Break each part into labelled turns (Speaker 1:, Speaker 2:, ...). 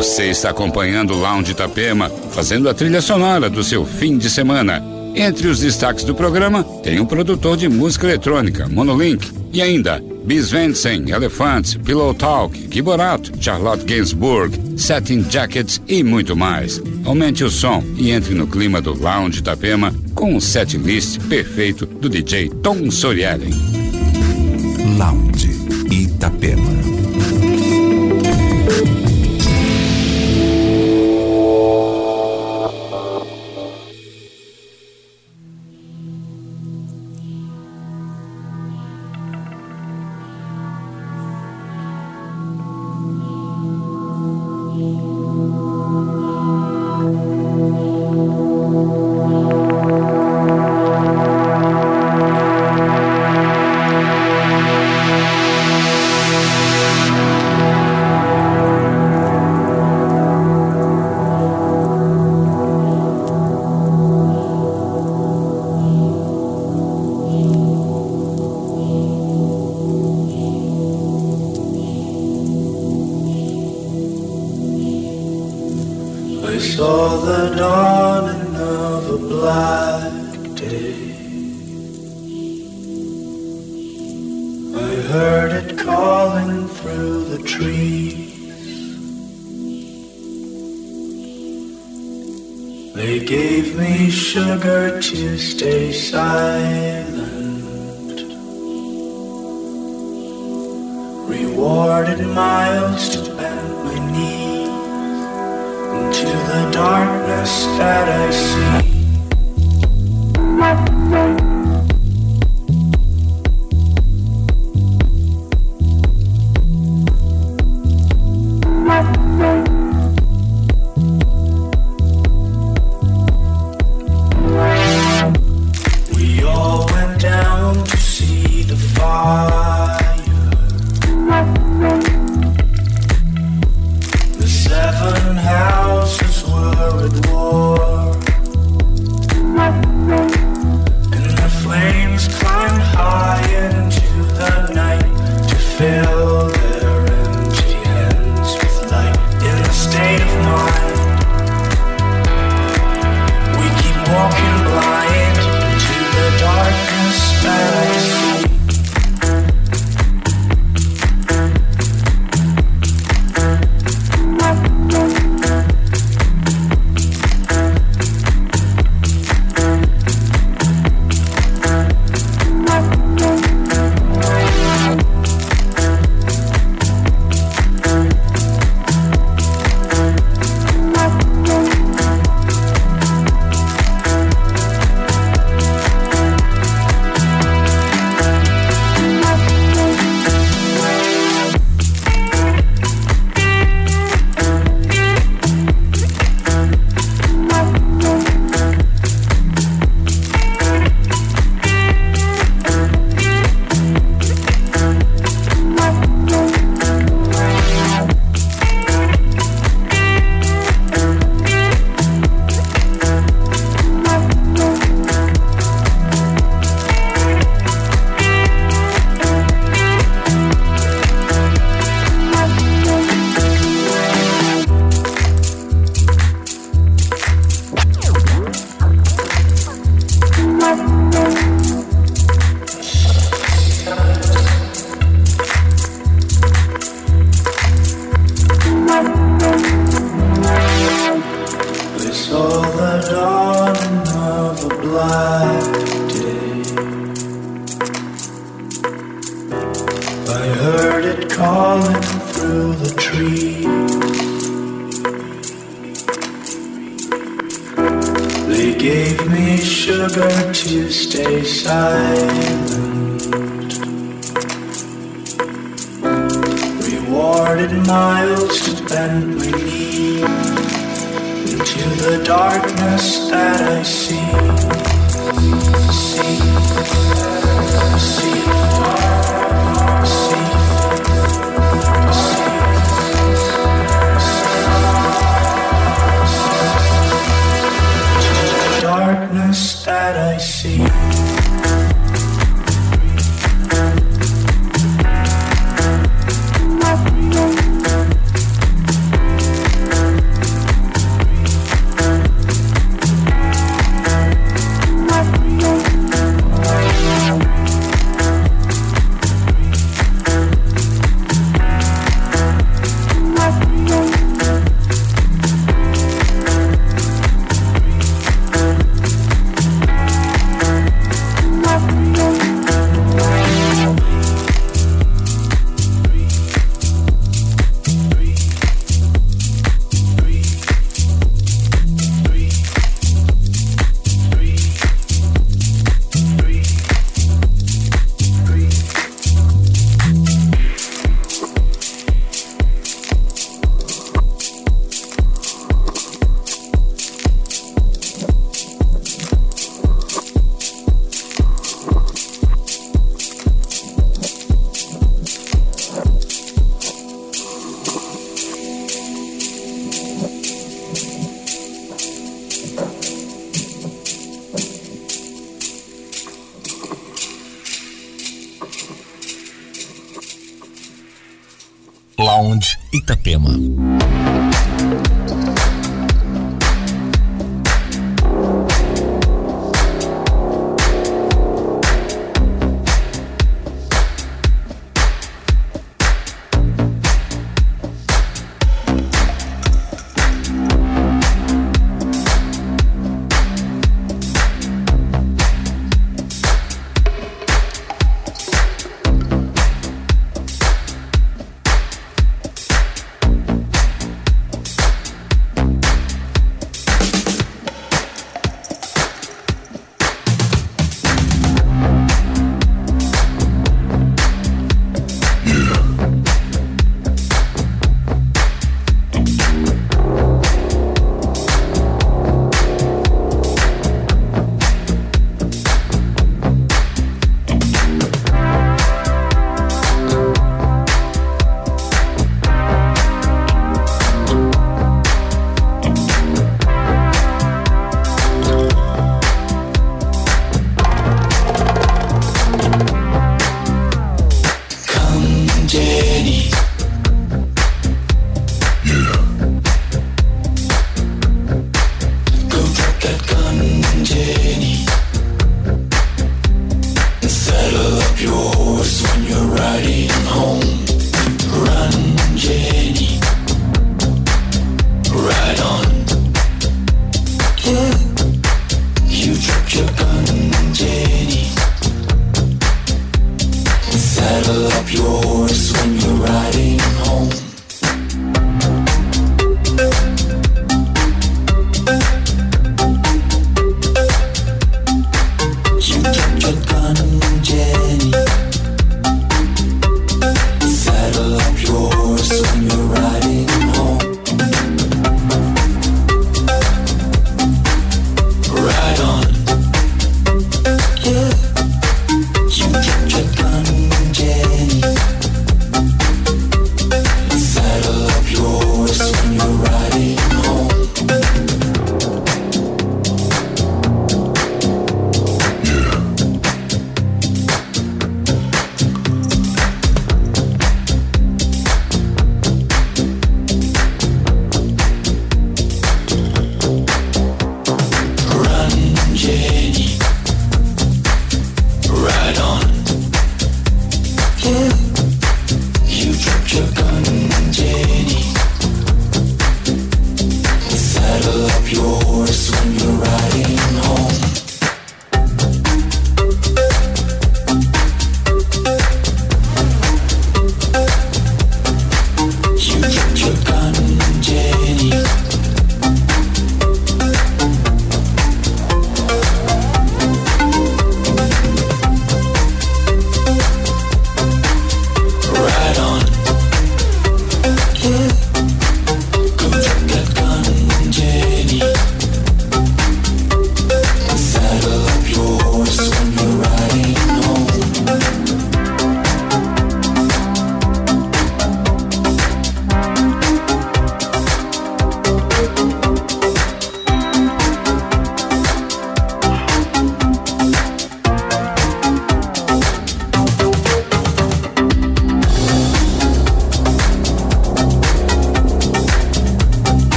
Speaker 1: Você está acompanhando o Lounge Itapema, fazendo a trilha sonora do seu fim de semana. Entre os destaques do programa, tem um produtor de música eletrônica, Monolink, e ainda Bis Vensen, Pillow Talk, Giborato, Charlotte Gainsbourg, Satin Jackets e muito mais. Aumente o som e entre no clima do Lounge Itapema com um set list perfeito do DJ Tom Sorialen.
Speaker 2: Lounge Itapema.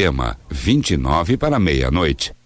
Speaker 2: Itapema, 29 para meia-noite.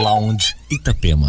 Speaker 3: Lounge Itapema.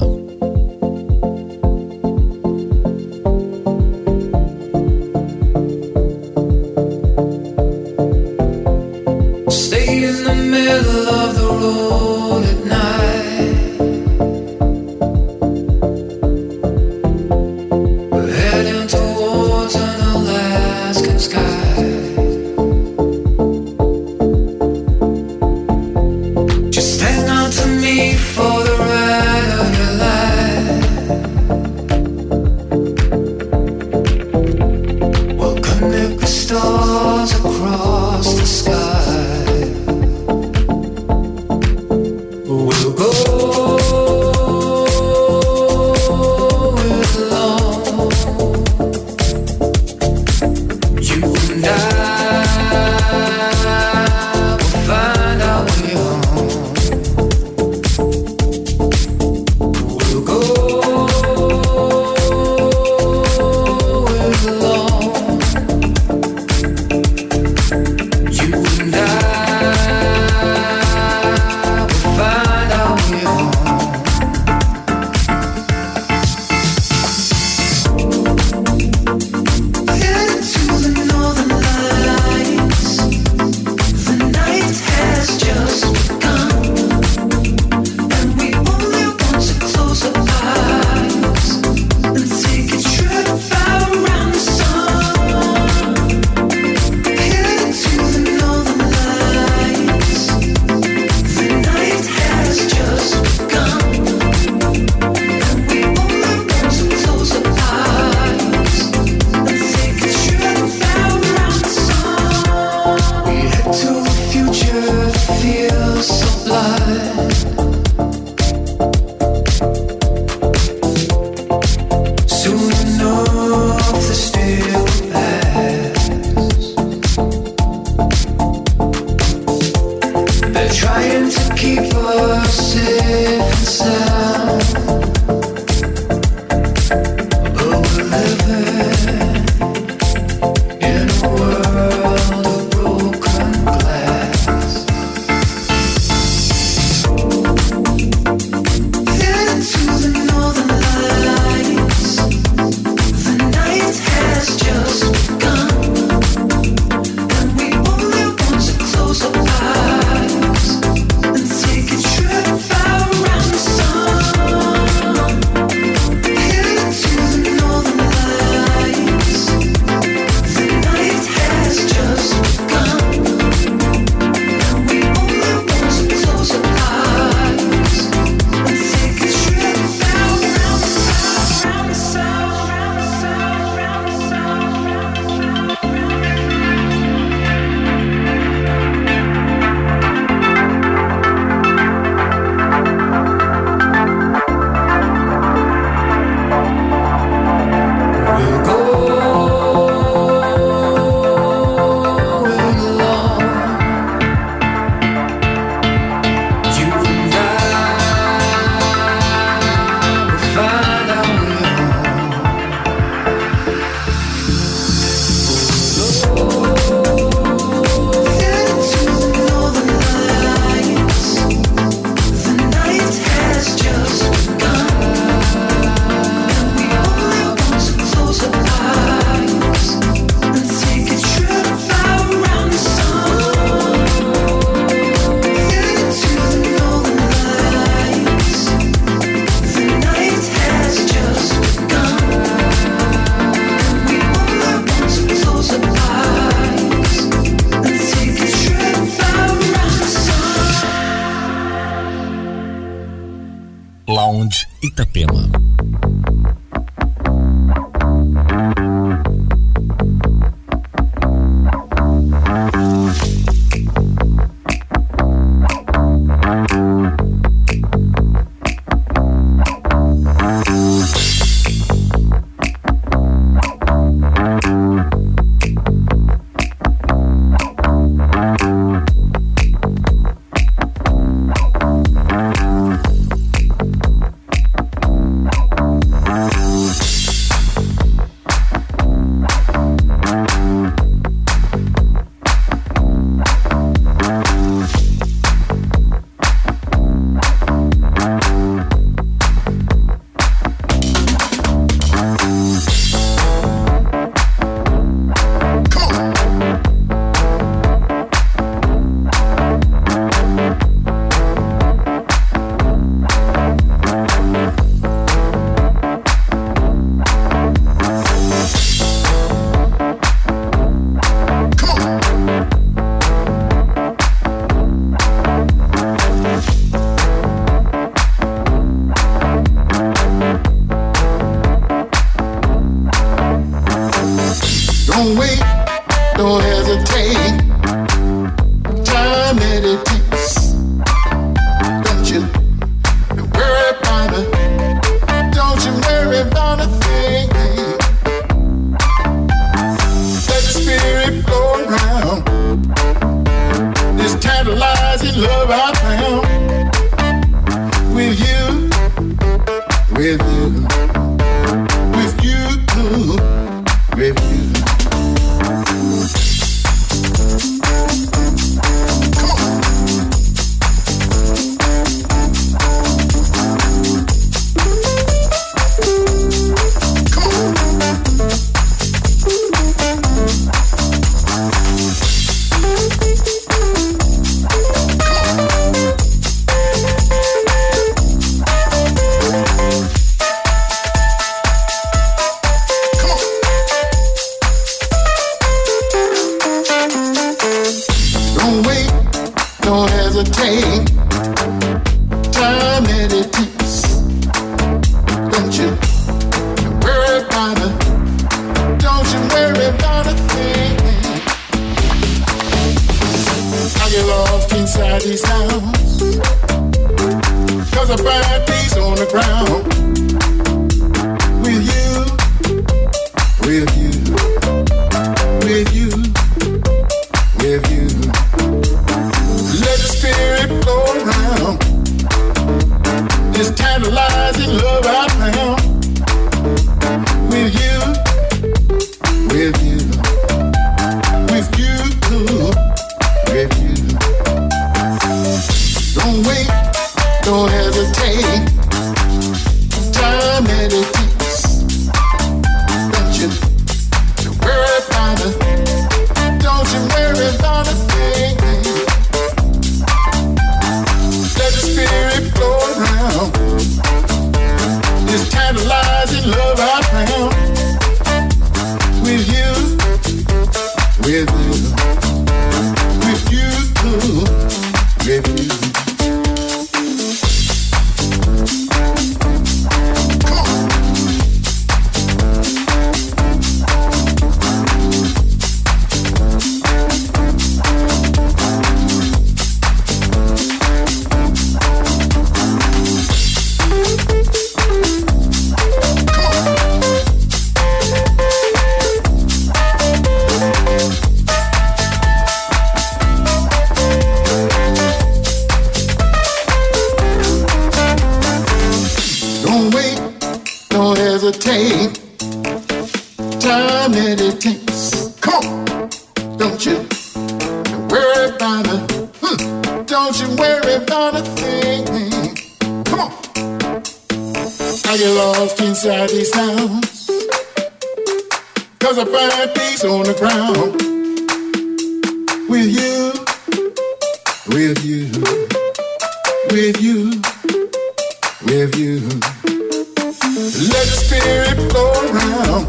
Speaker 3: let it flow around.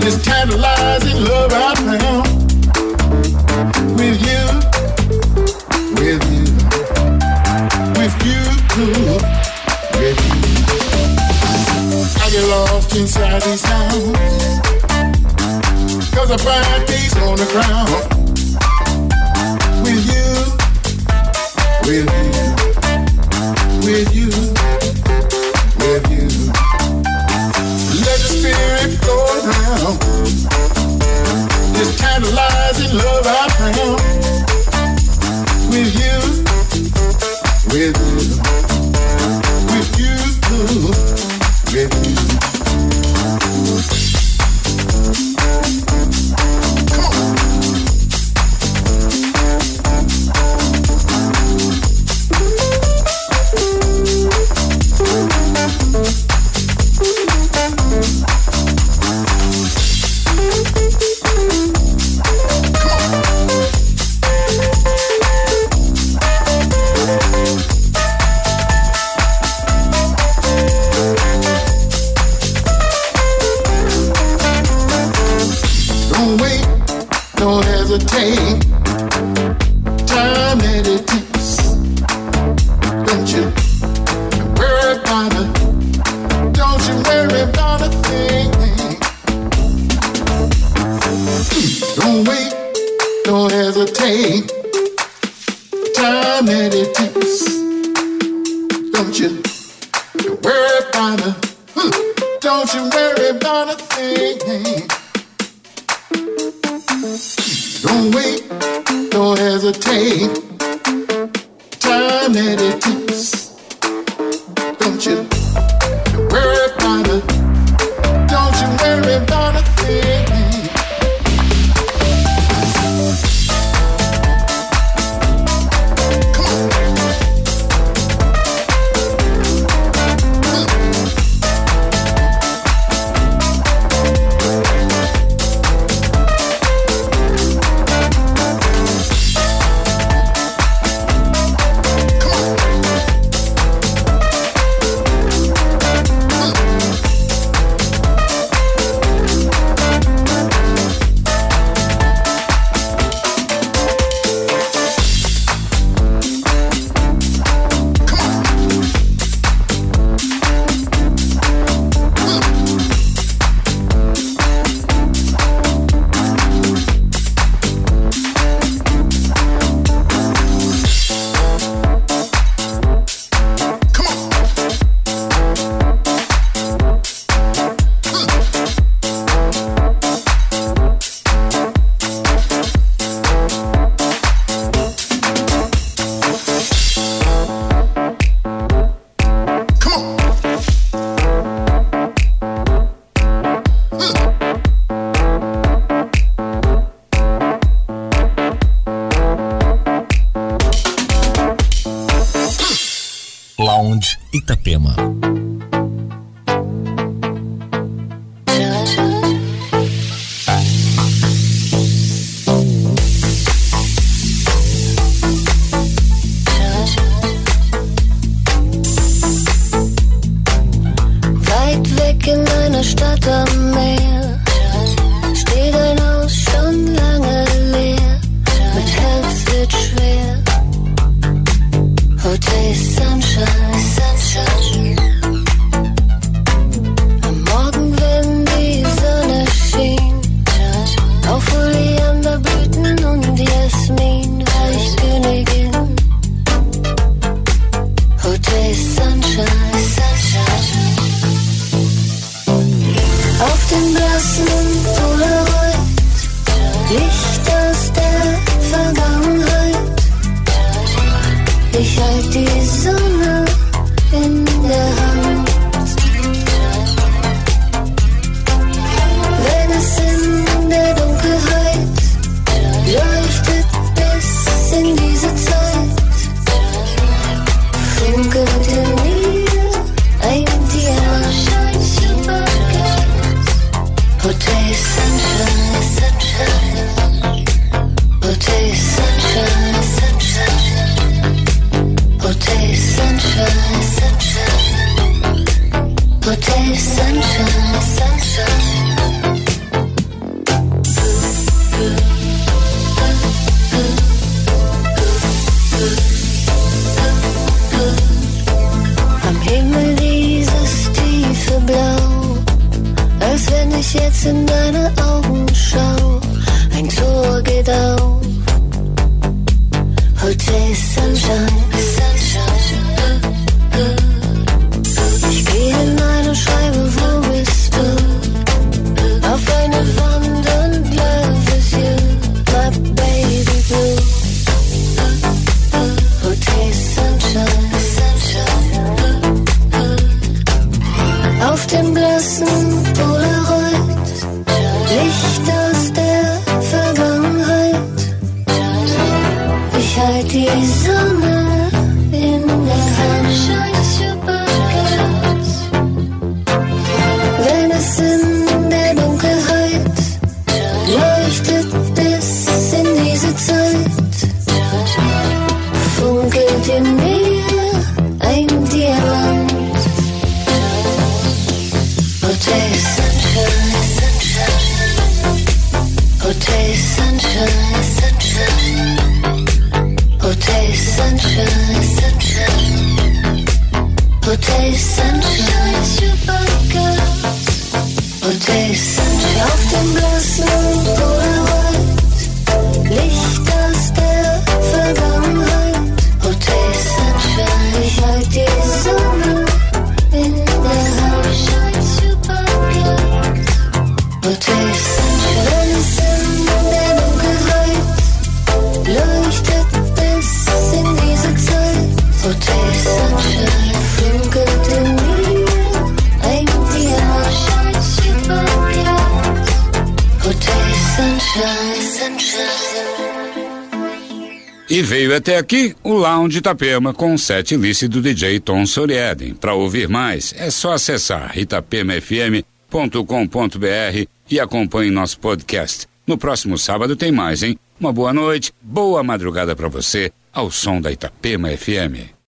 Speaker 4: This tantalizing love I found with you, with you, with you
Speaker 3: too, with
Speaker 4: you. I get lost inside these sounds, cause I find peace on the ground. With you,
Speaker 2: with
Speaker 5: you, with you. don't
Speaker 3: hesitate.
Speaker 4: Time it. der Stadt am
Speaker 2: Meer steht
Speaker 3: ein Haus schon
Speaker 5: lange leer. Mein Herz wird schwer. Hotel Sunshine, Sunshine. Itapema com o set list do DJ Tom Sorieden. Para ouvir mais, é só acessar itapemafm.com.br e acompanhe nosso podcast. No próximo sábado tem mais, hein? Uma boa noite, boa madrugada para você, ao som da Itapema FM.